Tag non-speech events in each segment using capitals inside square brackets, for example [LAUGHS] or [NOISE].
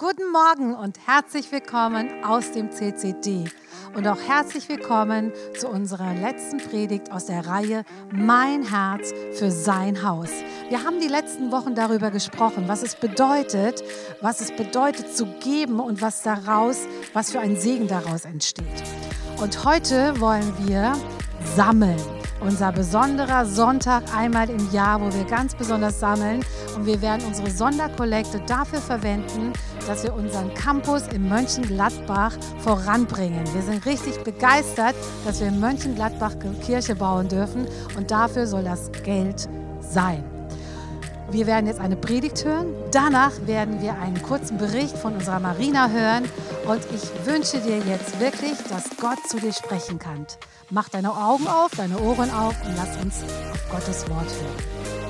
Guten Morgen und herzlich willkommen aus dem CCD. Und auch herzlich willkommen zu unserer letzten Predigt aus der Reihe Mein Herz für sein Haus. Wir haben die letzten Wochen darüber gesprochen, was es bedeutet, was es bedeutet zu geben und was daraus, was für ein Segen daraus entsteht. Und heute wollen wir sammeln unser besonderer Sonntag einmal im Jahr, wo wir ganz besonders sammeln. Und wir werden unsere Sonderkollekte dafür verwenden, dass wir unseren Campus in Mönchengladbach voranbringen. Wir sind richtig begeistert, dass wir in Mönchengladbach Kirche bauen dürfen. Und dafür soll das Geld sein. Wir werden jetzt eine Predigt hören. Danach werden wir einen kurzen Bericht von unserer Marina hören. Und ich wünsche dir jetzt wirklich, dass Gott zu dir sprechen kann. Mach deine Augen auf, deine Ohren auf und lass uns auf Gottes Wort hören.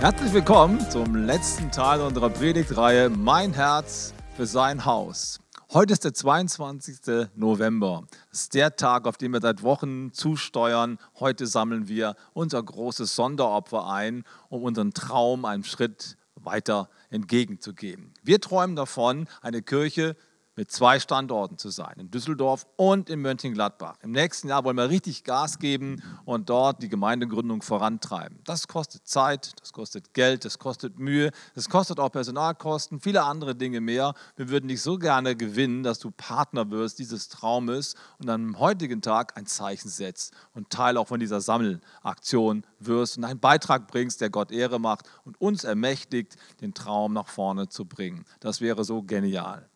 Herzlich willkommen zum letzten Teil unserer Predigtreihe Mein Herz für sein Haus. Heute ist der 22. November. Das ist der Tag, auf den wir seit Wochen zusteuern. Heute sammeln wir unser großes Sonderopfer ein, um unseren Traum einen Schritt weiter entgegenzugeben. Wir träumen davon, eine Kirche mit zwei Standorten zu sein, in Düsseldorf und in Mönchengladbach. Im nächsten Jahr wollen wir richtig Gas geben und dort die Gemeindegründung vorantreiben. Das kostet Zeit, das kostet Geld, das kostet Mühe, das kostet auch Personalkosten, viele andere Dinge mehr. Wir würden dich so gerne gewinnen, dass du Partner wirst dieses Traumes und am heutigen Tag ein Zeichen setzt und Teil auch von dieser Sammelaktion wirst und einen Beitrag bringst, der Gott Ehre macht und uns ermächtigt, den Traum nach vorne zu bringen. Das wäre so genial.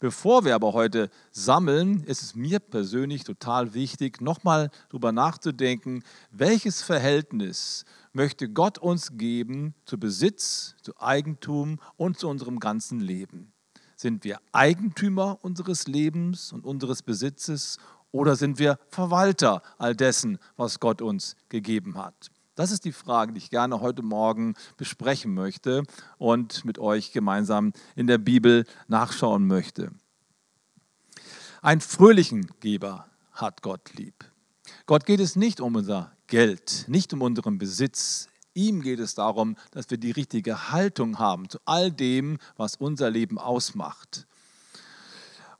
Bevor wir aber heute sammeln, ist es mir persönlich total wichtig, nochmal darüber nachzudenken, welches Verhältnis möchte Gott uns geben zu Besitz, zu Eigentum und zu unserem ganzen Leben. Sind wir Eigentümer unseres Lebens und unseres Besitzes oder sind wir Verwalter all dessen, was Gott uns gegeben hat? Das ist die Frage, die ich gerne heute Morgen besprechen möchte und mit euch gemeinsam in der Bibel nachschauen möchte. Einen fröhlichen Geber hat Gott lieb. Gott geht es nicht um unser Geld, nicht um unseren Besitz. Ihm geht es darum, dass wir die richtige Haltung haben zu all dem, was unser Leben ausmacht.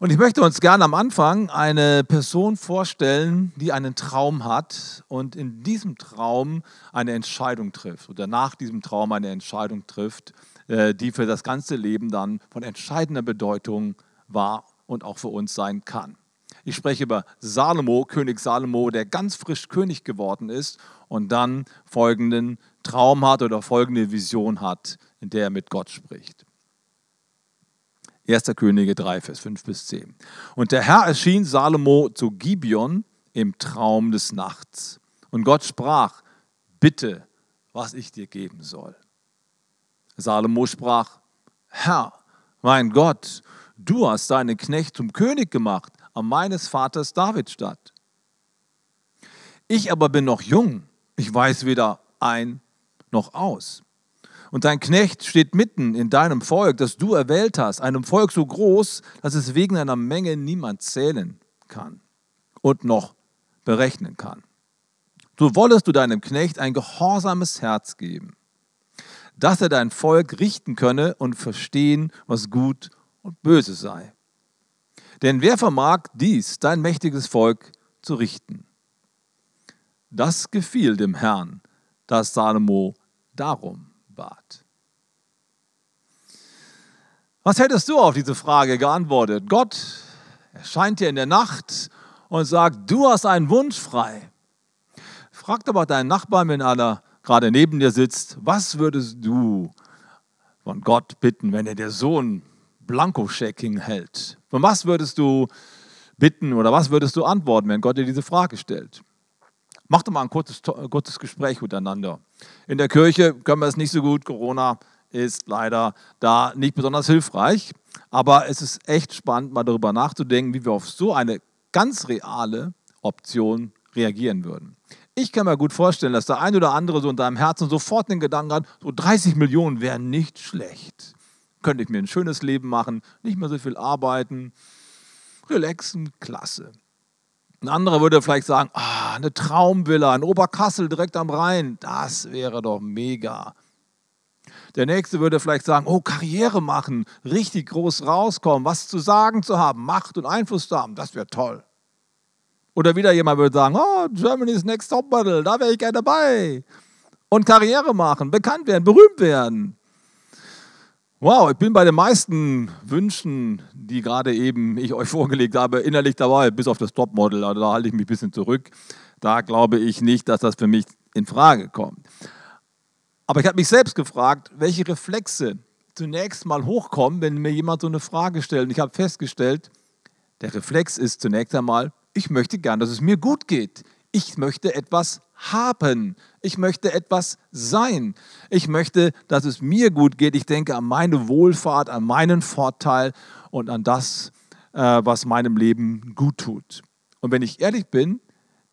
Und ich möchte uns gerne am Anfang eine Person vorstellen, die einen Traum hat und in diesem Traum eine Entscheidung trifft oder nach diesem Traum eine Entscheidung trifft, äh, die für das ganze Leben dann von entscheidender Bedeutung war und auch für uns sein kann. Ich spreche über Salomo, König Salomo, der ganz frisch König geworden ist und dann folgenden Traum hat oder folgende Vision hat, in der er mit Gott spricht. 1. Könige 3, Vers 5 bis 10. Und der Herr erschien Salomo zu Gibeon im Traum des Nachts. Und Gott sprach, bitte, was ich dir geben soll. Salomo sprach, Herr, mein Gott, du hast deinen Knecht zum König gemacht an meines Vaters David statt. Ich aber bin noch jung, ich weiß weder ein noch aus. Und dein Knecht steht mitten in deinem Volk, das du erwählt hast, einem Volk so groß, dass es wegen einer Menge niemand zählen kann und noch berechnen kann. So wollest du deinem Knecht ein gehorsames Herz geben, dass er dein Volk richten könne und verstehen, was gut und böse sei. Denn wer vermag dies, dein mächtiges Volk, zu richten? Das gefiel dem Herrn, dass Salomo darum bat. Was hättest du auf diese Frage geantwortet? Gott erscheint dir in der Nacht und sagt, du hast einen Wunsch frei. Frag mal deinen Nachbarn, wenn einer gerade neben dir sitzt, was würdest du von Gott bitten, wenn er dir so ein Blankoscheck hält? Von was würdest du bitten oder was würdest du antworten, wenn Gott dir diese Frage stellt? Mach doch mal ein kurzes, kurzes Gespräch miteinander. In der Kirche können wir es nicht so gut. Corona ist leider da nicht besonders hilfreich. Aber es ist echt spannend, mal darüber nachzudenken, wie wir auf so eine ganz reale Option reagieren würden. Ich kann mir gut vorstellen, dass der ein oder andere so in deinem Herzen sofort den Gedanken hat, so 30 Millionen wären nicht schlecht. Könnte ich mir ein schönes Leben machen, nicht mehr so viel arbeiten, relaxen, klasse. Ein anderer würde vielleicht sagen, ah, eine Traumvilla in Oberkassel direkt am Rhein, das wäre doch mega. Der nächste würde vielleicht sagen, oh, Karriere machen, richtig groß rauskommen, was zu sagen zu haben, Macht und Einfluss zu haben, das wäre toll. Oder wieder jemand würde sagen, oh, Germany's Next Top Model, da wäre ich gerne dabei. Und Karriere machen, bekannt werden, berühmt werden. Wow, ich bin bei den meisten Wünschen, die gerade eben ich euch [LAUGHS] vorgelegt habe, innerlich dabei, bis auf das Topmodel. Also da halte ich mich ein bisschen zurück. Da glaube ich nicht, dass das für mich in Frage kommt. Aber ich habe mich selbst gefragt, welche Reflexe zunächst mal hochkommen, wenn mir jemand so eine Frage stellt. Und ich habe festgestellt, der Reflex ist zunächst einmal, ich möchte gern, dass es mir gut geht. Ich möchte etwas haben. Ich möchte etwas sein. Ich möchte, dass es mir gut geht. Ich denke an meine Wohlfahrt, an meinen Vorteil und an das, äh, was meinem Leben gut tut. Und wenn ich ehrlich bin,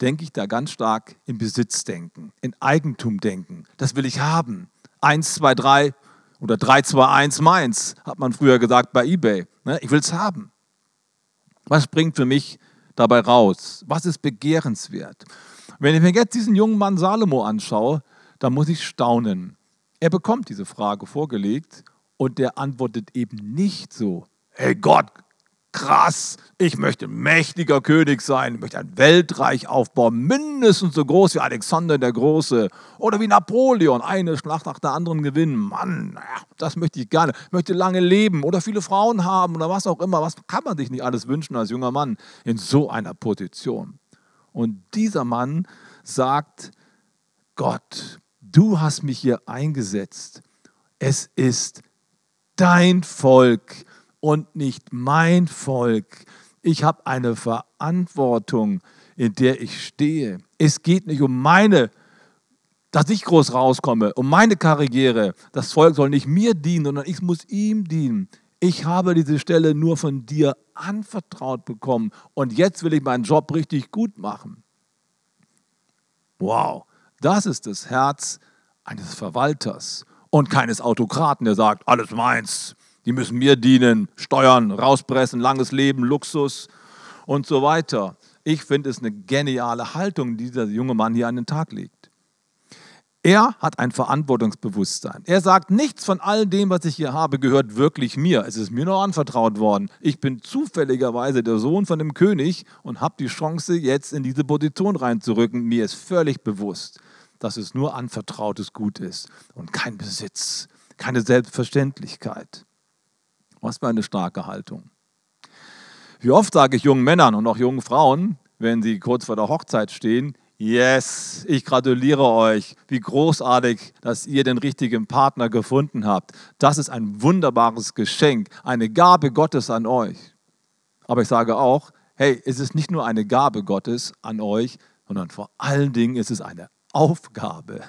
denke ich da ganz stark in Besitzdenken, in Eigentum denken. Das will ich haben. Eins, zwei, drei oder drei, zwei, eins meins, hat man früher gesagt bei eBay. Ne? Ich will es haben. Was bringt für mich dabei raus? Was ist begehrenswert? Wenn ich mir jetzt diesen jungen Mann Salomo anschaue, dann muss ich staunen. Er bekommt diese Frage vorgelegt und der antwortet eben nicht so, hey Gott, krass, ich möchte mächtiger König sein, möchte ein Weltreich aufbauen, mindestens so groß wie Alexander der Große oder wie Napoleon, eine Schlacht nach der anderen gewinnen. Mann, das möchte ich gerne. Ich möchte lange leben oder viele Frauen haben oder was auch immer. Was kann man sich nicht alles wünschen als junger Mann in so einer Position? Und dieser Mann sagt, Gott, du hast mich hier eingesetzt. Es ist dein Volk und nicht mein Volk. Ich habe eine Verantwortung, in der ich stehe. Es geht nicht um meine, dass ich groß rauskomme, um meine Karriere. Das Volk soll nicht mir dienen, sondern ich muss ihm dienen. Ich habe diese Stelle nur von dir anvertraut bekommen und jetzt will ich meinen Job richtig gut machen. Wow, das ist das Herz eines Verwalters und keines Autokraten, der sagt, alles meins, die müssen mir dienen, Steuern, rauspressen, langes Leben, Luxus und so weiter. Ich finde es eine geniale Haltung, die dieser junge Mann hier an den Tag legt. Er hat ein Verantwortungsbewusstsein. Er sagt, nichts von all dem, was ich hier habe, gehört wirklich mir. Es ist mir nur anvertraut worden. Ich bin zufälligerweise der Sohn von dem König und habe die Chance, jetzt in diese Position reinzurücken. Mir ist völlig bewusst, dass es nur anvertrautes Gut ist und kein Besitz, keine Selbstverständlichkeit. Was für eine starke Haltung. Wie oft sage ich jungen Männern und auch jungen Frauen, wenn sie kurz vor der Hochzeit stehen, Yes, ich gratuliere euch. Wie großartig, dass ihr den richtigen Partner gefunden habt. Das ist ein wunderbares Geschenk, eine Gabe Gottes an euch. Aber ich sage auch, hey, es ist nicht nur eine Gabe Gottes an euch, sondern vor allen Dingen ist es eine Aufgabe.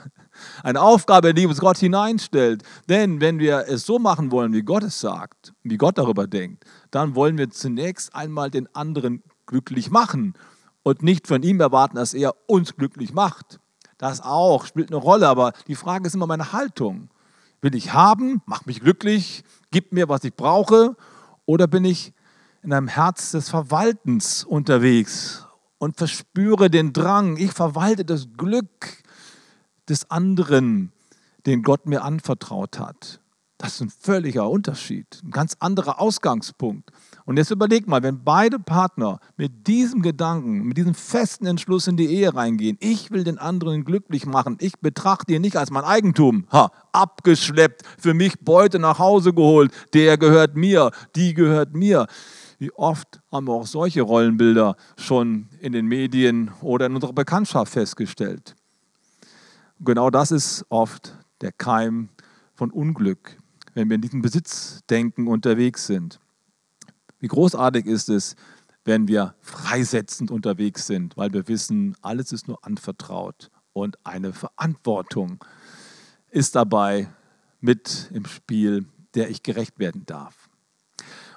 Eine Aufgabe, die uns Gott hineinstellt. Denn wenn wir es so machen wollen, wie Gott es sagt, wie Gott darüber denkt, dann wollen wir zunächst einmal den anderen glücklich machen und nicht von ihm erwarten, dass er uns glücklich macht. Das auch spielt eine Rolle, aber die Frage ist immer meine Haltung. Will ich haben, mach mich glücklich, gib mir, was ich brauche, oder bin ich in einem Herz des Verwaltens unterwegs und verspüre den Drang, ich verwalte das Glück des anderen, den Gott mir anvertraut hat. Das ist ein völliger Unterschied, ein ganz anderer Ausgangspunkt. Und jetzt überleg mal, wenn beide Partner mit diesem Gedanken, mit diesem festen Entschluss in die Ehe reingehen, ich will den anderen glücklich machen, ich betrachte ihn nicht als mein Eigentum, ha, abgeschleppt, für mich Beute nach Hause geholt, der gehört mir, die gehört mir. Wie oft haben wir auch solche Rollenbilder schon in den Medien oder in unserer Bekanntschaft festgestellt. Genau das ist oft der Keim von Unglück, wenn wir in diesem Besitzdenken unterwegs sind. Wie großartig ist es, wenn wir freisetzend unterwegs sind, weil wir wissen, alles ist nur anvertraut und eine Verantwortung ist dabei mit im Spiel, der ich gerecht werden darf.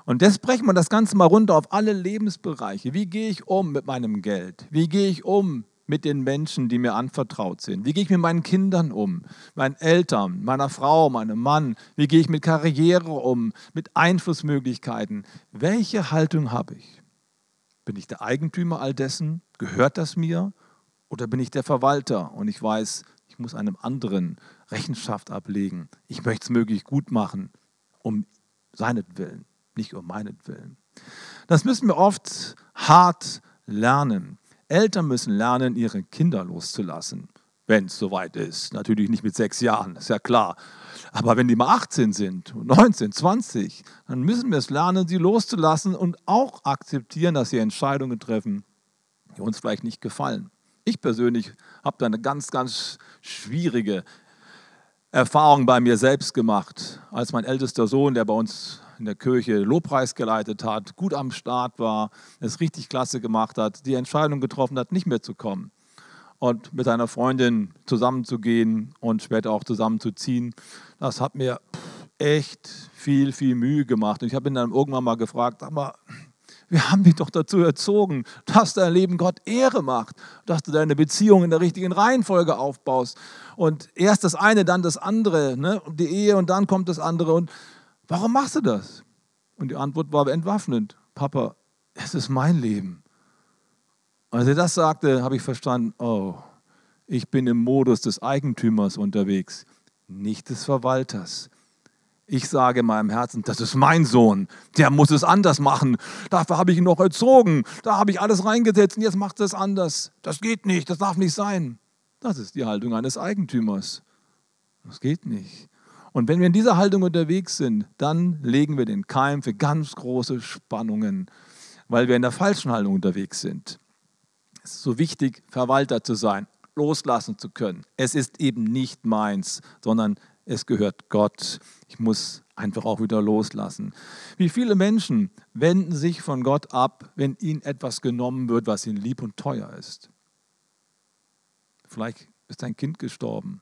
Und jetzt brechen wir das Ganze mal runter auf alle Lebensbereiche. Wie gehe ich um mit meinem Geld? Wie gehe ich um mit den Menschen, die mir anvertraut sind? Wie gehe ich mit meinen Kindern um, meinen Eltern, meiner Frau, meinem Mann? Wie gehe ich mit Karriere um, mit Einflussmöglichkeiten? Welche Haltung habe ich? Bin ich der Eigentümer all dessen? Gehört das mir? Oder bin ich der Verwalter und ich weiß, Ich muss einem anderen Rechenschaft ablegen. Ich möchte es möglichst gut machen, um seinetwillen, nicht um meinetwillen. Das müssen wir oft hart lernen. Eltern müssen lernen, ihre Kinder loszulassen, wenn es soweit ist. Natürlich nicht mit sechs Jahren, ist ja klar. Aber wenn die mal 18 sind, 19, 20, dann müssen wir es lernen, sie loszulassen und auch akzeptieren, dass sie Entscheidungen treffen, die uns vielleicht nicht gefallen. Ich persönlich habe da eine ganz, ganz schwierige Erfahrung bei mir selbst gemacht, als mein ältester Sohn, der bei uns in der Kirche Lobpreis geleitet hat, gut am Start war, es richtig klasse gemacht hat, die Entscheidung getroffen hat, nicht mehr zu kommen und mit seiner Freundin zusammenzugehen und später auch zusammenzuziehen. Das hat mir echt viel, viel Mühe gemacht. Und ich habe ihn dann irgendwann mal gefragt, aber wir haben dich doch dazu erzogen, dass dein Leben Gott Ehre macht, dass du deine Beziehung in der richtigen Reihenfolge aufbaust. Und erst das eine, dann das andere, ne? die Ehe und dann kommt das andere. Und warum machst du das? Und die Antwort war entwaffnend. Papa, es ist mein Leben. Als er das sagte, habe ich verstanden, oh, ich bin im Modus des Eigentümers unterwegs, nicht des Verwalters. Ich sage in meinem Herzen, das ist mein Sohn, der muss es anders machen. Dafür habe ich ihn noch erzogen, da habe ich alles reingesetzt und jetzt macht er es anders. Das geht nicht, das darf nicht sein. Das ist die Haltung eines Eigentümers. Das geht nicht. Und wenn wir in dieser Haltung unterwegs sind, dann legen wir den Keim für ganz große Spannungen, weil wir in der falschen Haltung unterwegs sind. Es ist so wichtig, Verwalter zu sein, loslassen zu können. Es ist eben nicht meins, sondern es gehört Gott. Ich muss einfach auch wieder loslassen. Wie viele Menschen wenden sich von Gott ab, wenn ihnen etwas genommen wird, was ihnen lieb und teuer ist. Vielleicht ist dein Kind gestorben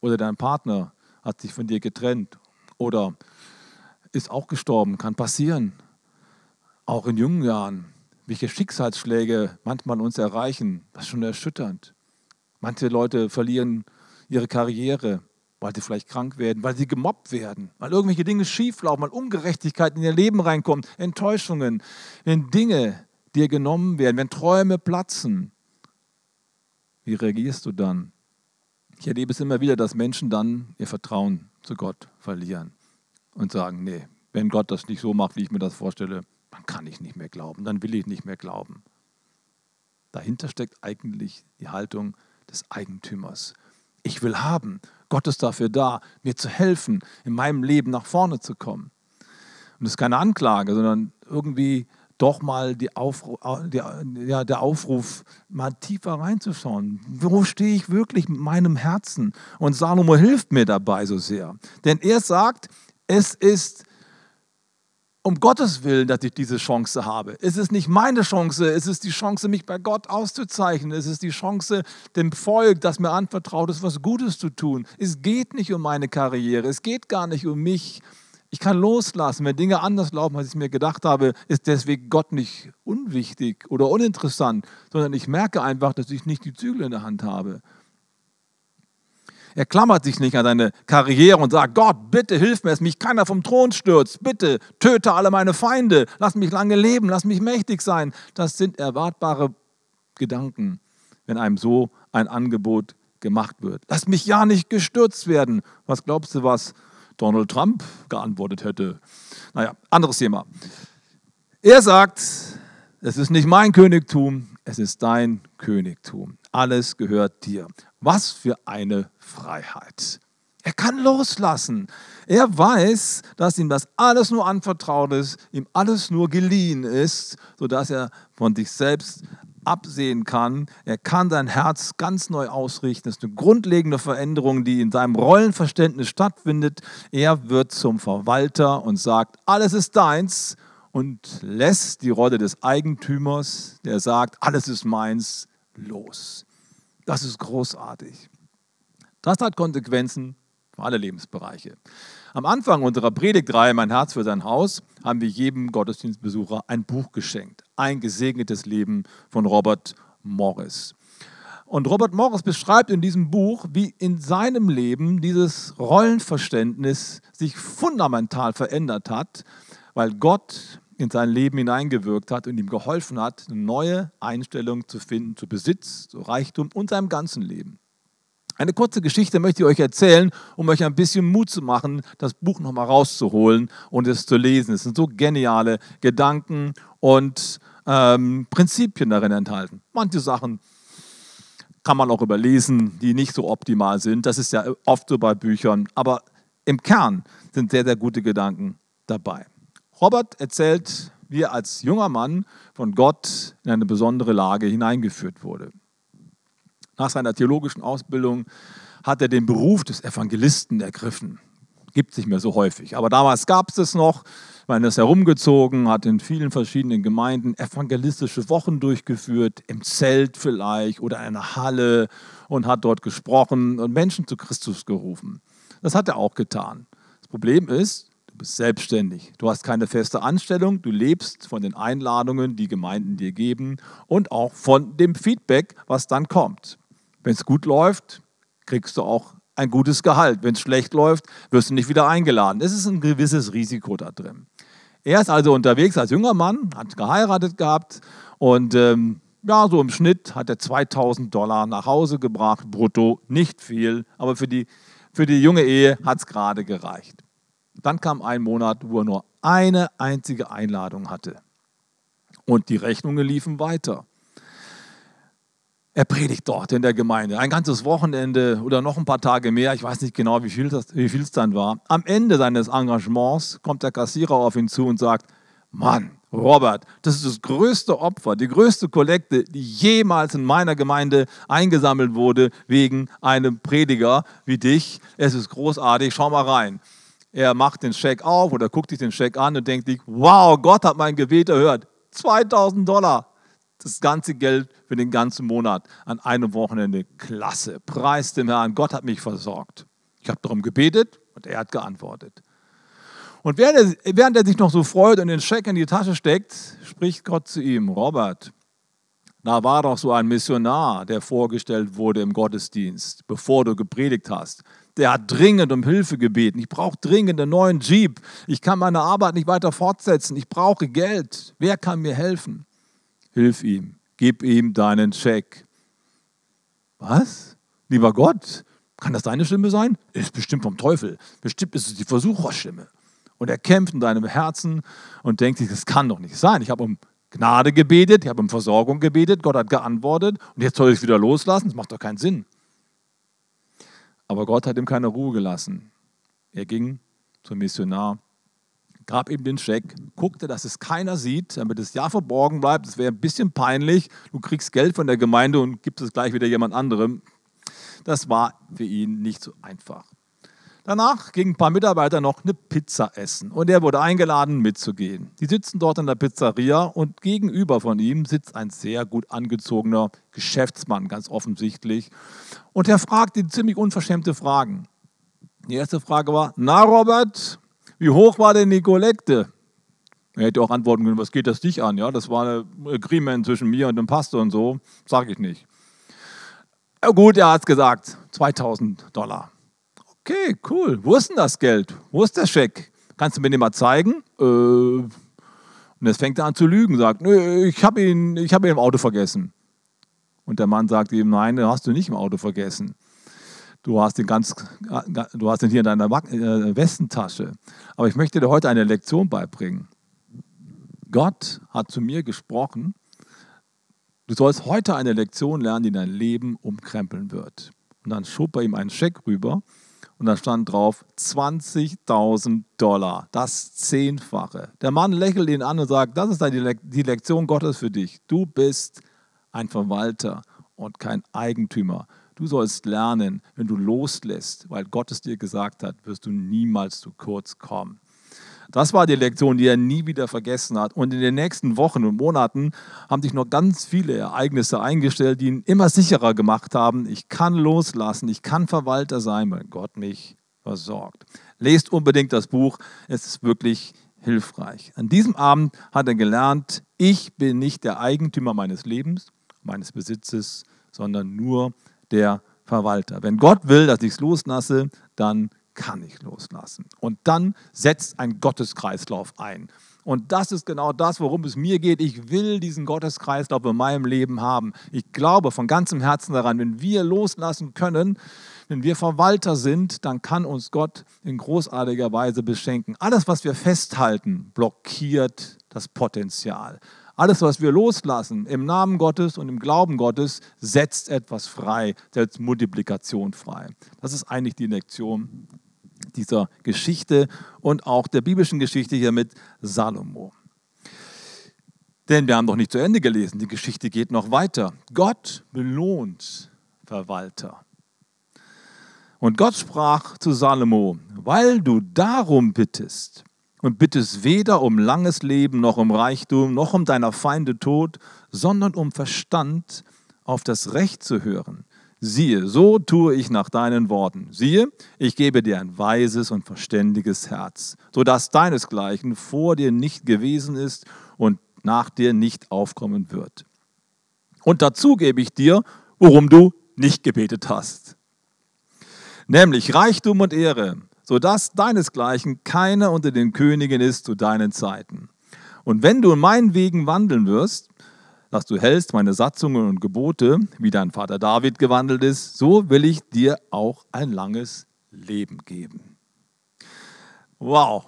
oder dein Partner hat sich von dir getrennt oder ist auch gestorben, kann passieren, auch in jungen Jahren. Welche Schicksalsschläge manchmal uns erreichen, das ist schon erschütternd. Manche Leute verlieren ihre Karriere, weil sie vielleicht krank werden, weil sie gemobbt werden, weil irgendwelche Dinge schieflaufen, weil Ungerechtigkeit in ihr Leben reinkommt, Enttäuschungen, wenn Dinge dir genommen werden, wenn Träume platzen. Wie reagierst du dann? Ich erlebe es immer wieder, dass Menschen dann ihr Vertrauen zu Gott verlieren und sagen, nee, wenn Gott das nicht so macht, wie ich mir das vorstelle, dann kann ich nicht mehr glauben, dann will ich nicht mehr glauben. Dahinter steckt eigentlich die Haltung des Eigentümers. Ich will haben. Gott ist dafür da, mir zu helfen, in meinem Leben nach vorne zu kommen. Und das ist keine Anklage, sondern irgendwie doch mal die Aufruf, die, ja, der Aufruf, mal tiefer reinzuschauen. Wo stehe ich wirklich mit meinem Herzen? Und Salomo hilft mir dabei so sehr. Denn er sagt, es ist um Gottes Willen, dass ich diese Chance habe. Es ist nicht meine Chance, es ist die Chance, mich bei Gott auszuzeichnen. Es ist die Chance, dem Volk, das mir anvertraut ist, was Gutes zu tun. Es geht nicht um meine Karriere, es geht gar nicht um mich. Ich kann loslassen, wenn Dinge anders laufen, als ich mir gedacht habe, ist deswegen Gott nicht unwichtig oder uninteressant, sondern ich merke einfach, dass ich nicht die Zügel in der Hand habe. Er klammert sich nicht an seine Karriere und sagt, Gott, bitte hilf mir, dass mich keiner vom Thron stürzt. Bitte töte alle meine Feinde. Lass mich lange leben. Lass mich mächtig sein. Das sind erwartbare Gedanken, wenn einem so ein Angebot gemacht wird. Lass mich ja nicht gestürzt werden. Was glaubst du, was Donald Trump geantwortet hätte? Naja, anderes Thema. Er sagt, es ist nicht mein Königtum, es ist dein Königtum. Alles gehört dir. Was für eine Freiheit. Er kann loslassen. Er weiß, dass ihm das alles nur anvertraut ist, ihm alles nur geliehen ist, sodass er von sich selbst absehen kann. Er kann sein Herz ganz neu ausrichten. Das ist eine grundlegende Veränderung, die in seinem Rollenverständnis stattfindet. Er wird zum Verwalter und sagt, alles ist deins und lässt die Rolle des Eigentümers, der sagt, alles ist meins, los. Das ist großartig. Das hat Konsequenzen für alle Lebensbereiche. Am Anfang unserer Predigtreihe Mein Herz für sein Haus haben wir jedem Gottesdienstbesucher ein Buch geschenkt. Ein gesegnetes Leben von Robert Morris. Und Robert Morris beschreibt in diesem Buch, wie in seinem Leben dieses Rollenverständnis sich fundamental verändert hat, weil Gott in sein Leben hineingewirkt hat und ihm geholfen hat, eine neue Einstellung zu finden zu Besitz, zu Reichtum und seinem ganzen Leben. Eine kurze Geschichte möchte ich euch erzählen, um euch ein bisschen Mut zu machen, das Buch nochmal rauszuholen und es zu lesen. Es sind so geniale Gedanken und ähm, Prinzipien darin enthalten. Manche Sachen kann man auch überlesen, die nicht so optimal sind. Das ist ja oft so bei Büchern. Aber im Kern sind sehr, sehr gute Gedanken dabei. Robert erzählt, wie er als junger Mann von Gott in eine besondere Lage hineingeführt wurde. Nach seiner theologischen Ausbildung hat er den Beruf des Evangelisten ergriffen. Gibt es nicht mehr so häufig. Aber damals gab es es noch. Man ist herumgezogen, hat in vielen verschiedenen Gemeinden evangelistische Wochen durchgeführt, im Zelt vielleicht oder in einer Halle und hat dort gesprochen und Menschen zu Christus gerufen. Das hat er auch getan. Das Problem ist, du bist selbstständig. Du hast keine feste Anstellung, du lebst von den Einladungen, die Gemeinden dir geben und auch von dem Feedback, was dann kommt. Wenn es gut läuft, kriegst du auch ein gutes Gehalt. Wenn es schlecht läuft, wirst du nicht wieder eingeladen. Es ist ein gewisses Risiko da drin. Er ist also unterwegs als junger Mann, hat geheiratet gehabt und ähm, ja, so im Schnitt hat er 2000 Dollar nach Hause gebracht, brutto, nicht viel, aber für die, für die junge Ehe hat es gerade gereicht. Dann kam ein Monat, wo er nur eine einzige Einladung hatte. Und die Rechnungen liefen weiter. Er predigt dort in der Gemeinde. Ein ganzes Wochenende oder noch ein paar Tage mehr. Ich weiß nicht genau, wie viel, das, wie viel es dann war. Am Ende seines Engagements kommt der Kassierer auf ihn zu und sagt, Mann, Robert, das ist das größte Opfer, die größte Kollekte, die jemals in meiner Gemeinde eingesammelt wurde wegen einem Prediger wie dich. Es ist großartig, schau mal rein. Er macht den Scheck auf oder guckt sich den Scheck an und denkt sich, wow, Gott hat mein Gebet erhört. 2000 Dollar das ganze Geld für den ganzen Monat an einem Wochenende. Klasse. Preis dem Herrn. Gott hat mich versorgt. Ich habe darum gebetet und er hat geantwortet. Und während er, während er sich noch so freut und den Scheck in die Tasche steckt, spricht Gott zu ihm, Robert, da war doch so ein Missionar, der vorgestellt wurde im Gottesdienst, bevor du gepredigt hast. Der hat dringend um Hilfe gebeten. Ich brauche dringend einen neuen Jeep. Ich kann meine Arbeit nicht weiter fortsetzen. Ich brauche Geld. Wer kann mir helfen? Hilf ihm, gib ihm deinen Scheck. Was? Lieber Gott, kann das deine Stimme sein? Ist bestimmt vom Teufel. Bestimmt ist es die Versucherstimme. Und er kämpft in deinem Herzen und denkt sich, das kann doch nicht sein. Ich habe um Gnade gebetet, ich habe um Versorgung gebetet, Gott hat geantwortet und jetzt soll ich es wieder loslassen? Das macht doch keinen Sinn. Aber Gott hat ihm keine Ruhe gelassen. Er ging zum Missionar gab ihm den Scheck, guckte, dass es keiner sieht, damit es ja verborgen bleibt. Es wäre ein bisschen peinlich. Du kriegst Geld von der Gemeinde und gibst es gleich wieder jemand anderem. Das war für ihn nicht so einfach. Danach gingen ein paar Mitarbeiter noch eine Pizza essen und er wurde eingeladen mitzugehen. Die sitzen dort in der Pizzeria und gegenüber von ihm sitzt ein sehr gut angezogener Geschäftsmann, ganz offensichtlich. Und er fragt ihn ziemlich unverschämte Fragen. Die erste Frage war, na Robert, wie hoch war denn die Kollekte? Er hätte auch antworten können, was geht das dich an? Ja, das war ein Agreement zwischen mir und dem Pastor und so. Sage ich nicht. Ja, gut, er hat es gesagt. 2000 Dollar. Okay, cool. Wo ist denn das Geld? Wo ist der Scheck? Kannst du mir den mal zeigen? Äh, und jetzt fängt er an zu lügen, sagt, Nö, ich habe ihn, hab ihn im Auto vergessen. Und der Mann sagt ihm, nein, den hast du nicht im Auto vergessen. Du hast den ganz, du hast den hier in deiner äh, Westentasche. Aber ich möchte dir heute eine Lektion beibringen. Gott hat zu mir gesprochen. Du sollst heute eine Lektion lernen, die dein Leben umkrempeln wird. Und dann schob er ihm einen Scheck rüber und da stand drauf 20.000 Dollar, das Zehnfache. Der Mann lächelt ihn an und sagt, das ist die Lektion Gottes für dich. Du bist ein Verwalter und kein Eigentümer. Du sollst lernen, wenn du loslässt, weil Gott es dir gesagt hat, wirst du niemals zu kurz kommen. Das war die Lektion, die er nie wieder vergessen hat. Und in den nächsten Wochen und Monaten haben sich noch ganz viele Ereignisse eingestellt, die ihn immer sicherer gemacht haben. Ich kann loslassen, ich kann Verwalter sein, weil Gott mich versorgt. Lest unbedingt das Buch, es ist wirklich hilfreich. An diesem Abend hat er gelernt, ich bin nicht der Eigentümer meines Lebens, meines Besitzes, sondern nur der Verwalter. Wenn Gott will, dass ich es loslasse, dann kann ich loslassen. Und dann setzt ein Gotteskreislauf ein. Und das ist genau das, worum es mir geht. Ich will diesen Gotteskreislauf in meinem Leben haben. Ich glaube von ganzem Herzen daran, wenn wir loslassen können, wenn wir Verwalter sind, dann kann uns Gott in großartiger Weise beschenken. Alles, was wir festhalten, blockiert das Potenzial. Alles, was wir loslassen im Namen Gottes und im Glauben Gottes, setzt etwas frei, setzt Multiplikation frei. Das ist eigentlich die Lektion dieser Geschichte und auch der biblischen Geschichte hier mit Salomo. Denn wir haben doch nicht zu Ende gelesen, die Geschichte geht noch weiter. Gott belohnt Verwalter. Und Gott sprach zu Salomo, weil du darum bittest und bittest weder um langes Leben noch um Reichtum noch um deiner Feinde Tod, sondern um Verstand auf das Recht zu hören, Siehe, so tue ich nach deinen Worten. Siehe, ich gebe dir ein weises und verständiges Herz, so dass deinesgleichen vor dir nicht gewesen ist und nach dir nicht aufkommen wird. Und dazu gebe ich dir, worum du nicht gebetet hast. Nämlich Reichtum und Ehre, so dass deinesgleichen keiner unter den Königen ist zu deinen Zeiten. Und wenn du in meinen Wegen wandeln wirst, dass du hältst meine Satzungen und Gebote, wie dein Vater David gewandelt ist, so will ich dir auch ein langes Leben geben. Wow,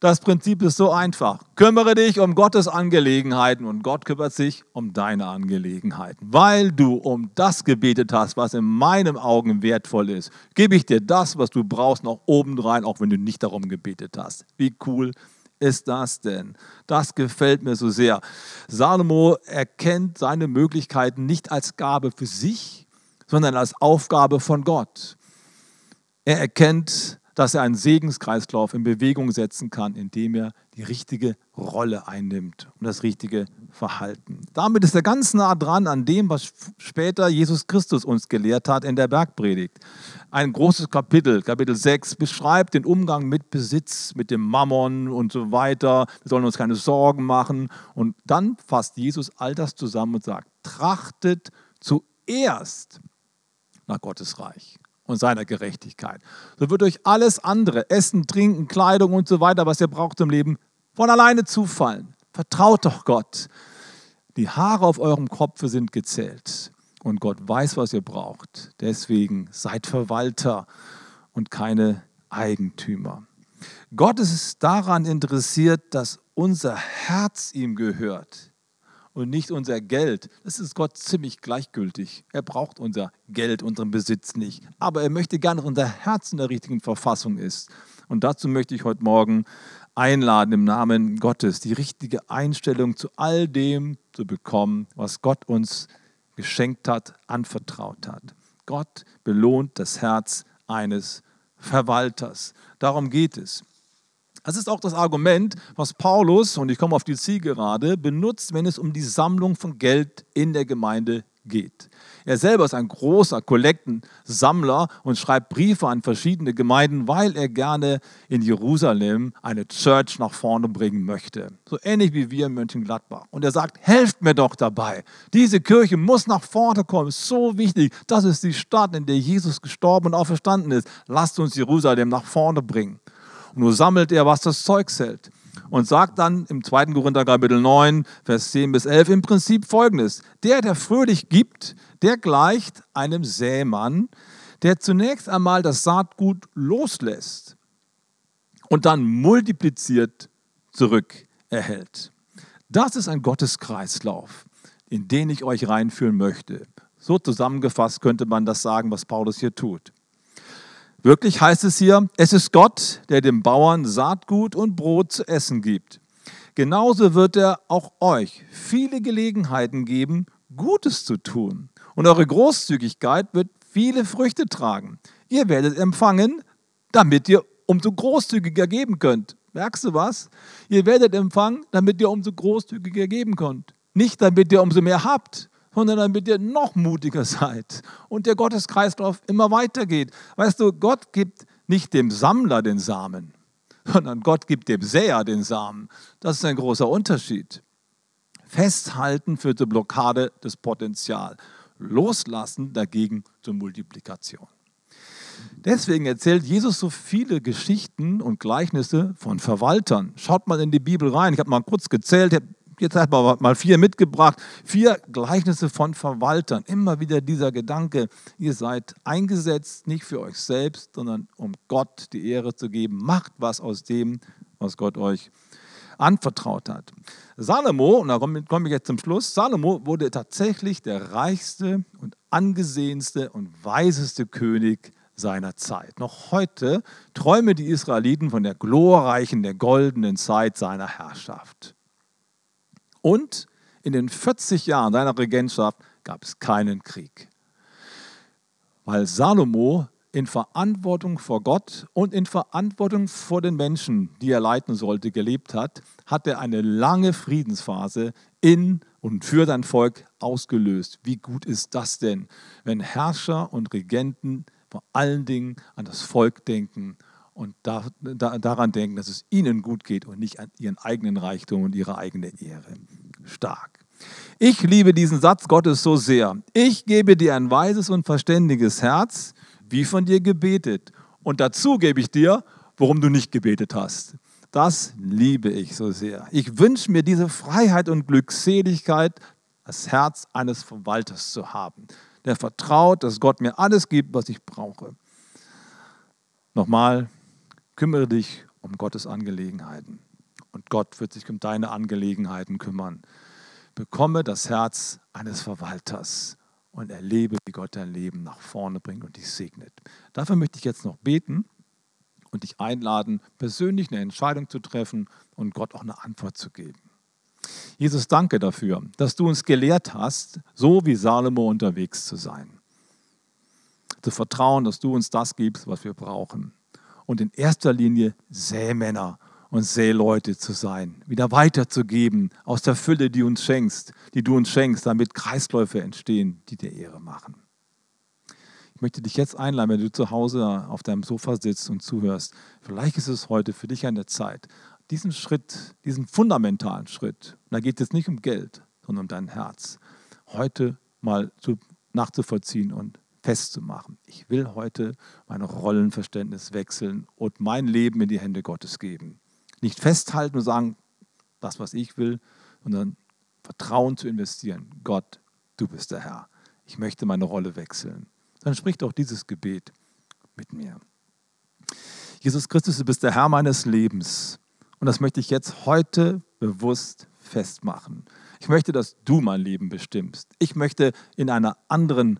das Prinzip ist so einfach. Kümmere dich um Gottes Angelegenheiten und Gott kümmert sich um deine Angelegenheiten. Weil du um das gebetet hast, was in meinen Augen wertvoll ist, gebe ich dir das, was du brauchst, noch obendrein, auch wenn du nicht darum gebetet hast. Wie cool ist das denn? Das gefällt mir so sehr. Salomo erkennt seine Möglichkeiten nicht als Gabe für sich, sondern als Aufgabe von Gott. Er erkennt, dass er einen Segenskreislauf in Bewegung setzen kann, indem er die richtige Rolle einnimmt und das richtige Verhalten. Damit ist er ganz nah dran an dem, was später Jesus Christus uns gelehrt hat in der Bergpredigt. Ein großes Kapitel, Kapitel 6, beschreibt den Umgang mit Besitz, mit dem Mammon und so weiter. Wir sollen uns keine Sorgen machen. Und dann fasst Jesus all das zusammen und sagt, trachtet zuerst nach Gottes Reich und seiner Gerechtigkeit. So wird euch alles andere, Essen, Trinken, Kleidung und so weiter, was ihr braucht im Leben, von alleine zufallen. Vertraut doch Gott. Die Haare auf eurem Kopf sind gezählt und Gott weiß, was ihr braucht. Deswegen seid Verwalter und keine Eigentümer. Gott ist daran interessiert, dass unser Herz ihm gehört und nicht unser Geld. Das ist Gott ziemlich gleichgültig. Er braucht unser Geld, unseren Besitz nicht. Aber er möchte gerne, dass unser Herz in der richtigen Verfassung ist. Und dazu möchte ich heute Morgen einladen, im Namen Gottes die richtige Einstellung zu all dem zu bekommen, was Gott uns geschenkt hat, anvertraut hat. Gott belohnt das Herz eines Verwalters. Darum geht es. Das ist auch das Argument, was Paulus, und ich komme auf die Zielgerade, benutzt, wenn es um die Sammlung von Geld in der Gemeinde geht. Er selber ist ein großer Kollektensammler und schreibt Briefe an verschiedene Gemeinden, weil er gerne in Jerusalem eine Church nach vorne bringen möchte. So ähnlich wie wir in Mönchengladbach. Und er sagt, helft mir doch dabei. Diese Kirche muss nach vorne kommen. So wichtig. Das ist die Stadt, in der Jesus gestorben und auferstanden ist. Lasst uns Jerusalem nach vorne bringen. Nur sammelt er, was das Zeug hält. Und sagt dann im 2. Korinther Kapitel 9, Vers 10 bis 11 im Prinzip folgendes. Der, der fröhlich gibt, der gleicht einem Sämann, der zunächst einmal das Saatgut loslässt und dann multipliziert zurück erhält. Das ist ein Gotteskreislauf, in den ich euch reinführen möchte. So zusammengefasst könnte man das sagen, was Paulus hier tut. Wirklich heißt es hier, es ist Gott, der dem Bauern Saatgut und Brot zu essen gibt. Genauso wird er auch euch viele Gelegenheiten geben, Gutes zu tun. Und eure Großzügigkeit wird viele Früchte tragen. Ihr werdet empfangen, damit ihr umso großzügiger geben könnt. Merkst du was? Ihr werdet empfangen, damit ihr umso großzügiger geben könnt. Nicht damit ihr umso mehr habt, sondern damit ihr noch mutiger seid und der Gotteskreislauf immer weitergeht. Weißt du, Gott gibt nicht dem Sammler den Samen, sondern Gott gibt dem Säher den Samen. Das ist ein großer Unterschied. Festhalten führt zur Blockade des Potenzials. Loslassen dagegen zur Multiplikation. Deswegen erzählt Jesus so viele Geschichten und Gleichnisse von Verwaltern. Schaut mal in die Bibel rein. Ich habe mal kurz gezählt, jetzt hat man mal vier mitgebracht. Vier Gleichnisse von Verwaltern. Immer wieder dieser Gedanke, ihr seid eingesetzt, nicht für euch selbst, sondern um Gott die Ehre zu geben. Macht was aus dem, was Gott euch anvertraut hat. Salomo, und da komme ich jetzt zum Schluss, Salomo wurde tatsächlich der reichste und angesehenste und weiseste König seiner Zeit. Noch heute träumen die Israeliten von der glorreichen, der goldenen Zeit seiner Herrschaft. Und in den 40 Jahren seiner Regentschaft gab es keinen Krieg, weil Salomo in Verantwortung vor Gott und in Verantwortung vor den Menschen, die er leiten sollte, gelebt hat, hat er eine lange Friedensphase in und für sein Volk ausgelöst. Wie gut ist das denn, wenn Herrscher und Regenten vor allen Dingen an das Volk denken und da, da, daran denken, dass es ihnen gut geht und nicht an ihren eigenen Reichtum und ihre eigene Ehre. Stark. Ich liebe diesen Satz Gottes so sehr. Ich gebe dir ein weises und verständiges Herz, wie von dir gebetet. Und dazu gebe ich dir, worum du nicht gebetet hast. Das liebe ich so sehr. Ich wünsche mir diese Freiheit und Glückseligkeit, das Herz eines Verwalters zu haben der vertraut, dass Gott mir alles gibt, was ich brauche. Nochmal, kümmere dich um Gottes Angelegenheiten und Gott wird sich um deine Angelegenheiten kümmern. Bekomme das Herz eines Verwalters und erlebe, wie Gott dein Leben nach vorne bringt und dich segnet. Dafür möchte ich jetzt noch beten und dich einladen, persönlich eine Entscheidung zu treffen und Gott auch eine Antwort zu geben. Jesus, danke dafür, dass du uns gelehrt hast, so wie Salomo unterwegs zu sein. Zu vertrauen, dass du uns das gibst, was wir brauchen. Und in erster Linie Sämänner und Seeleute zu sein, wieder weiterzugeben aus der Fülle, die uns schenkst, die du uns schenkst, damit Kreisläufe entstehen, die dir Ehre machen. Ich möchte dich jetzt einladen, wenn du zu Hause auf deinem Sofa sitzt und zuhörst. Vielleicht ist es heute für dich an der Zeit, diesen Schritt, diesen fundamentalen Schritt, da geht es nicht um Geld, sondern um dein Herz, heute mal zu, nachzuvollziehen und festzumachen. Ich will heute mein Rollenverständnis wechseln und mein Leben in die Hände Gottes geben. Nicht festhalten und sagen, das, was ich will, sondern Vertrauen zu investieren. Gott, du bist der Herr. Ich möchte meine Rolle wechseln. Dann spricht auch dieses Gebet mit mir. Jesus Christus, du bist der Herr meines Lebens. Und das möchte ich jetzt heute bewusst festmachen. Ich möchte, dass du mein Leben bestimmst. Ich möchte in einer anderen,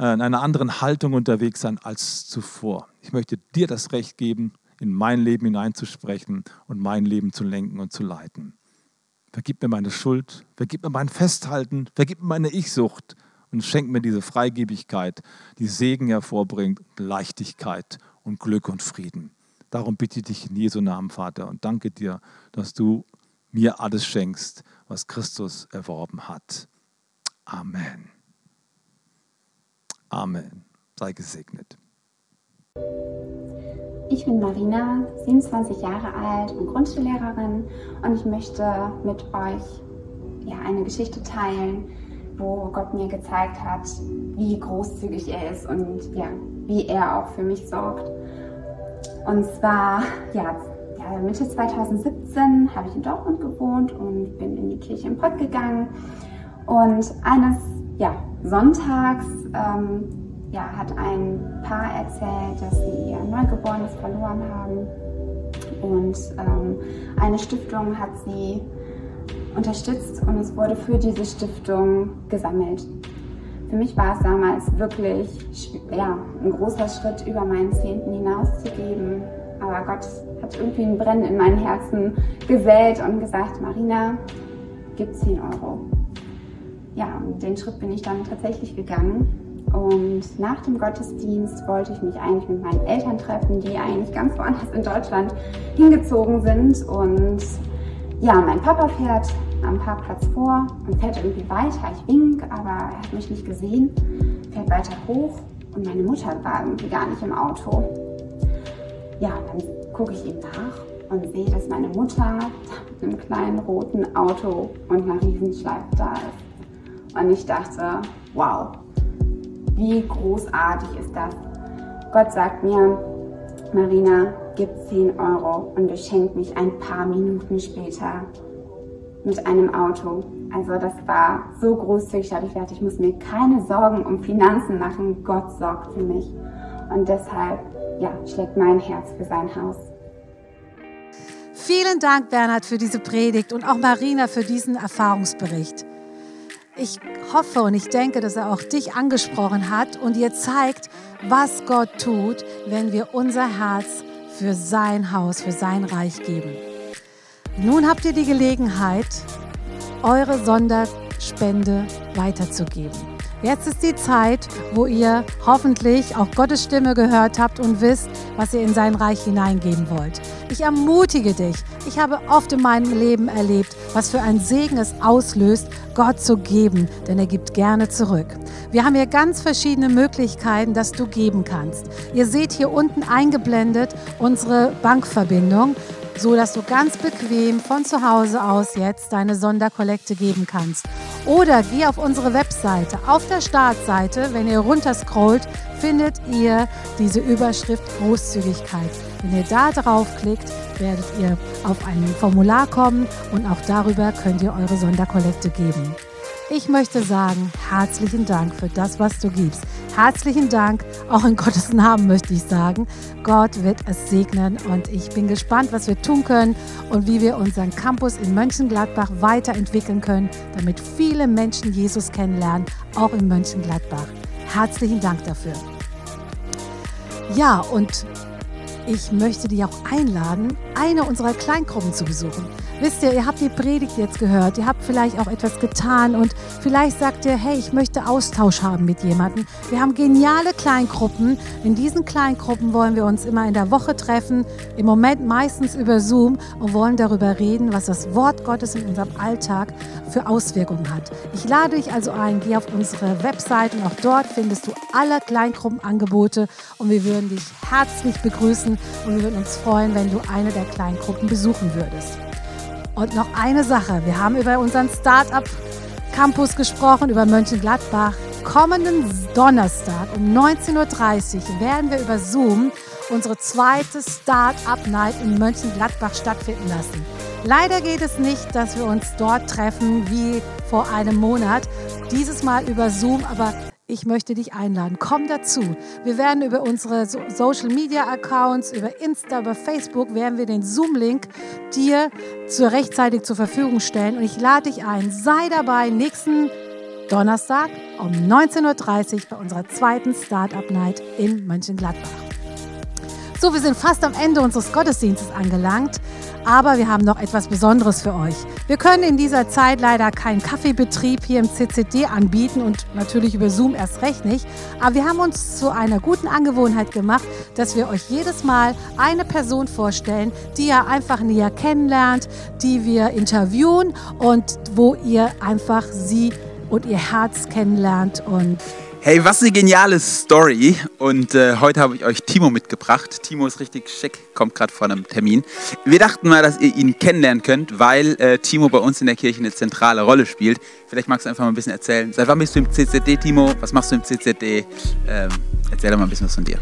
in einer anderen Haltung unterwegs sein als zuvor. Ich möchte dir das Recht geben, in mein Leben hineinzusprechen und mein Leben zu lenken und zu leiten. Vergib mir meine Schuld, vergib mir mein Festhalten, vergib mir meine Ich-Sucht und schenk mir diese Freigebigkeit, die Segen hervorbringt, Leichtigkeit und Glück und Frieden. Darum bitte ich dich in Jesu Namen, Vater, und danke dir, dass du mir alles schenkst, was Christus erworben hat. Amen. Amen. Sei gesegnet. Ich bin Marina, 27 Jahre alt und Grundschullehrerin und ich möchte mit euch ja, eine Geschichte teilen, wo Gott mir gezeigt hat, wie großzügig er ist und ja, wie er auch für mich sorgt. Und zwar, ja, ja, Mitte 2017 habe ich in Dortmund gewohnt und bin in die Kirche im Pott gegangen. Und eines ja, Sonntags ähm, ja, hat ein Paar erzählt, dass sie ihr Neugeborenes verloren haben. Und ähm, eine Stiftung hat sie unterstützt und es wurde für diese Stiftung gesammelt. Für mich war es damals wirklich ja, ein großer Schritt, über meinen Zehnten hinauszugeben. Aber Gott hat irgendwie ein Brennen in meinem Herzen gesät und gesagt, Marina, gib 10 Euro. Ja, den Schritt bin ich dann tatsächlich gegangen. Und nach dem Gottesdienst wollte ich mich eigentlich mit meinen Eltern treffen, die eigentlich ganz woanders in Deutschland hingezogen sind. Und ja, mein Papa fährt am Parkplatz vor und fährt irgendwie weiter. Ich wink, aber er hat mich nicht gesehen, fährt weiter hoch und meine Mutter war irgendwie gar nicht im Auto. Ja, dann gucke ich ihm nach und sehe, dass meine Mutter mit einem kleinen roten Auto und einer Riesenschleife da ist. Und ich dachte, wow, wie großartig ist das, Gott sagt mir, Marina, gib 10 Euro und beschenkt mich ein paar Minuten später mit einem Auto. Also das war so großzügig, da habe ich gedacht, ich muss mir keine Sorgen um Finanzen machen. Gott sorgt für mich. Und deshalb ja, schlägt mein Herz für sein Haus. Vielen Dank, Bernhard, für diese Predigt und auch Marina für diesen Erfahrungsbericht. Ich hoffe und ich denke, dass er auch dich angesprochen hat und dir zeigt, was Gott tut, wenn wir unser Herz für sein Haus, für sein Reich geben. Nun habt ihr die Gelegenheit, eure Sonderspende weiterzugeben. Jetzt ist die Zeit, wo ihr hoffentlich auch Gottes Stimme gehört habt und wisst, was ihr in sein Reich hineingeben wollt. Ich ermutige dich. Ich habe oft in meinem Leben erlebt, was für ein Segen es auslöst, Gott zu geben, denn er gibt gerne zurück. Wir haben hier ganz verschiedene Möglichkeiten, dass du geben kannst. Ihr seht hier unten eingeblendet unsere Bankverbindung so dass du ganz bequem von zu Hause aus jetzt deine Sonderkollekte geben kannst. Oder geh auf unsere Webseite. Auf der Startseite, wenn ihr runterscrollt, findet ihr diese Überschrift Großzügigkeit. Wenn ihr da draufklickt, werdet ihr auf ein Formular kommen und auch darüber könnt ihr eure Sonderkollekte geben. Ich möchte sagen, herzlichen Dank für das, was du gibst. Herzlichen Dank, auch in Gottes Namen möchte ich sagen. Gott wird es segnen und ich bin gespannt, was wir tun können und wie wir unseren Campus in Mönchengladbach weiterentwickeln können, damit viele Menschen Jesus kennenlernen, auch in Mönchengladbach. Herzlichen Dank dafür. Ja, und ich möchte dich auch einladen, eine unserer Kleingruppen zu besuchen. Wisst ihr, ihr habt die Predigt jetzt gehört, ihr habt vielleicht auch etwas getan und vielleicht sagt ihr, hey, ich möchte Austausch haben mit jemandem. Wir haben geniale Kleingruppen. In diesen Kleingruppen wollen wir uns immer in der Woche treffen, im Moment meistens über Zoom und wollen darüber reden, was das Wort Gottes in unserem Alltag für Auswirkungen hat. Ich lade dich also ein, geh auf unsere Website und auch dort findest du alle Kleingruppenangebote und wir würden dich herzlich begrüßen und wir würden uns freuen, wenn du eine der Kleingruppen besuchen würdest. Und noch eine Sache. Wir haben über unseren Startup Campus gesprochen, über Mönchengladbach. Kommenden Donnerstag um 19.30 Uhr werden wir über Zoom unsere zweite Startup Night in Mönchengladbach stattfinden lassen. Leider geht es nicht, dass wir uns dort treffen wie vor einem Monat. Dieses Mal über Zoom, aber ich möchte dich einladen. Komm dazu. Wir werden über unsere Social Media Accounts, über Insta, über Facebook, werden wir den Zoom-Link dir zur rechtzeitig zur Verfügung stellen. Und ich lade dich ein. Sei dabei nächsten Donnerstag um 19.30 Uhr bei unserer zweiten Startup Night in Mönchengladbach. So, wir sind fast am Ende unseres Gottesdienstes angelangt, aber wir haben noch etwas Besonderes für euch. Wir können in dieser Zeit leider keinen Kaffeebetrieb hier im CCD anbieten und natürlich über Zoom erst recht nicht, aber wir haben uns zu einer guten Angewohnheit gemacht, dass wir euch jedes Mal eine Person vorstellen, die ihr einfach näher kennenlernt, die wir interviewen und wo ihr einfach sie und ihr Herz kennenlernt und Hey, was eine geniale Story. Und äh, heute habe ich euch Timo mitgebracht. Timo ist richtig schick, kommt gerade vor einem Termin. Wir dachten mal, dass ihr ihn kennenlernen könnt, weil äh, Timo bei uns in der Kirche eine zentrale Rolle spielt. Vielleicht magst du einfach mal ein bisschen erzählen. Seit wann bist du im CCD, Timo? Was machst du im CCD? Ähm, erzähl doch mal ein bisschen was von dir.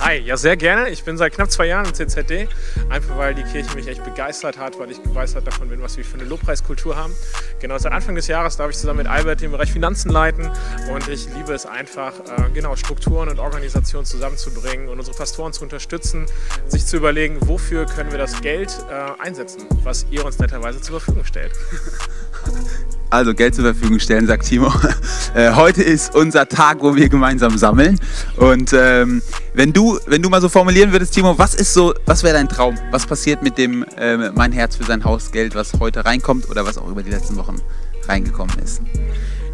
Hi, ja sehr gerne. Ich bin seit knapp zwei Jahren im CZD, einfach weil die Kirche mich echt begeistert hat, weil ich begeistert davon bin, was wir für eine Lobpreiskultur haben. Genau, seit Anfang des Jahres darf ich zusammen mit Albert den Bereich Finanzen leiten und ich liebe es einfach, äh, genau, Strukturen und Organisationen zusammenzubringen und unsere Pastoren zu unterstützen, sich zu überlegen, wofür können wir das Geld äh, einsetzen, was ihr uns netterweise zur Verfügung stellt. [LAUGHS] Also Geld zur Verfügung stellen, sagt Timo. [LAUGHS] Äh, heute ist unser Tag, wo wir gemeinsam sammeln. Und ähm, wenn du, wenn du mal so formulieren würdest, Timo, was ist so, was wäre dein Traum? Was passiert mit dem äh, mein Herz für sein Hausgeld, was heute reinkommt oder was auch über die letzten Wochen reingekommen ist?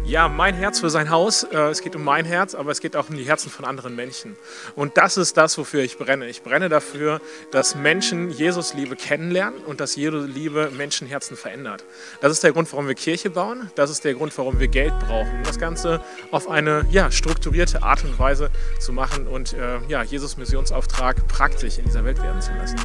Ja, mein Herz für sein Haus. Äh, es geht um mein Herz, aber es geht auch um die Herzen von anderen Menschen. Und das ist das, wofür ich brenne. Ich brenne dafür, dass Menschen Jesus Liebe kennenlernen und dass Jesus Liebe Menschenherzen verändert. Das ist der Grund, warum wir Kirche bauen. Das ist der Grund, warum wir Geld brauchen. Das Ganze auf eine ja, strukturierte Art und Weise zu machen und äh, ja, Jesus Missionsauftrag praktisch in dieser Welt werden zu lassen.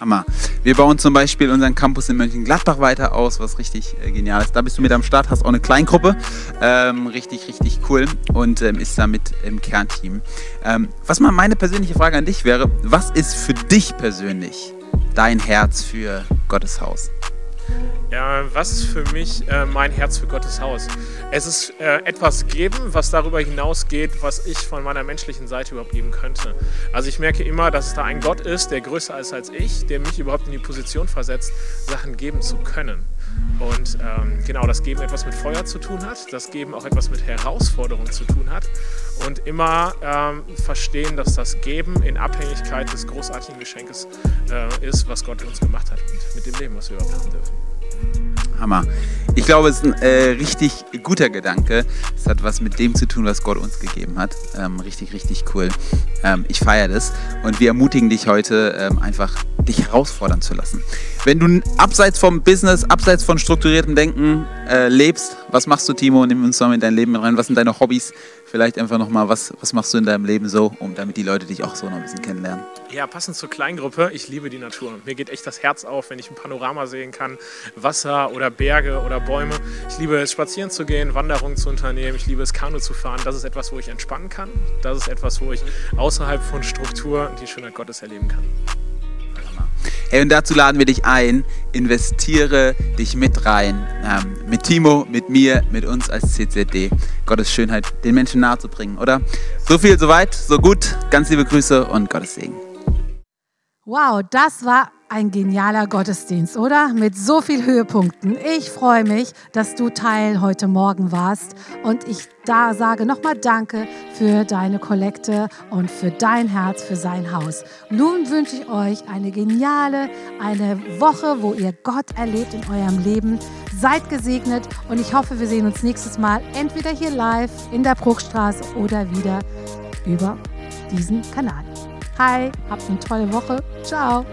Hammer. Wir bauen zum Beispiel unseren Campus in Mönchengladbach weiter aus, was richtig äh, genial ist. Da bist du mit am Start, hast auch eine Kleingruppe. Ähm, richtig, richtig cool und ähm, ist da mit im Kernteam. Ähm, was mal meine persönliche Frage an dich wäre, was ist für dich persönlich dein Herz für Gottes Haus? Was ist für mich äh, mein Herz für Gottes Haus? Es ist äh, etwas geben, was darüber hinausgeht, was ich von meiner menschlichen Seite überhaupt geben könnte. Also ich merke immer, dass es da ein Gott ist, der größer ist als ich, der mich überhaupt in die Position versetzt, Sachen geben zu können. Und ähm, genau, das Geben etwas mit Feuer zu tun hat, das Geben auch etwas mit Herausforderungen zu tun hat und immer ähm, verstehen, dass das Geben in Abhängigkeit des großartigen Geschenkes äh, ist, was Gott uns gemacht hat mit dem Leben, was wir überhaupt haben dürfen. Hammer. Ich glaube, es ist ein äh, richtig guter Gedanke. Es hat was mit dem zu tun, was Gott uns gegeben hat. Ähm, richtig, richtig cool. Ähm, ich feiere das und wir ermutigen dich heute ähm, einfach, dich herausfordern zu lassen. Wenn du abseits vom Business, abseits von strukturiertem Denken äh, lebst, was machst du, Timo? Nimm uns mal in dein Leben rein. Was sind deine Hobbys? Vielleicht einfach nochmal, was, was machst du in deinem Leben so, um damit die Leute dich auch so noch ein bisschen kennenlernen? Ja, passend zur Kleingruppe, ich liebe die Natur. Mir geht echt das Herz auf, wenn ich ein Panorama sehen kann, Wasser oder Berge oder Bäume. Ich liebe es, spazieren zu gehen, Wanderungen zu unternehmen. Ich liebe es, Kanu zu fahren. Das ist etwas, wo ich entspannen kann. Das ist etwas, wo ich außerhalb von Struktur die Schönheit Gottes erleben kann. Hey, und dazu laden wir dich ein, investiere dich mit rein. Ähm, mit Timo, mit mir, mit uns als CCD. Gottes Schönheit den Menschen nahezubringen, oder? So viel, so weit, so gut. Ganz liebe Grüße und Gottes Segen. Wow, das war ein genialer Gottesdienst, oder? Mit so viel Höhepunkten. Ich freue mich, dass du Teil heute Morgen warst und ich da sage nochmal Danke für deine Kollekte und für dein Herz, für sein Haus. Nun wünsche ich euch eine geniale, eine Woche, wo ihr Gott erlebt in eurem Leben. Seid gesegnet und ich hoffe, wir sehen uns nächstes Mal entweder hier live in der Bruchstraße oder wieder über diesen Kanal. Hi, habt eine tolle Woche. Ciao.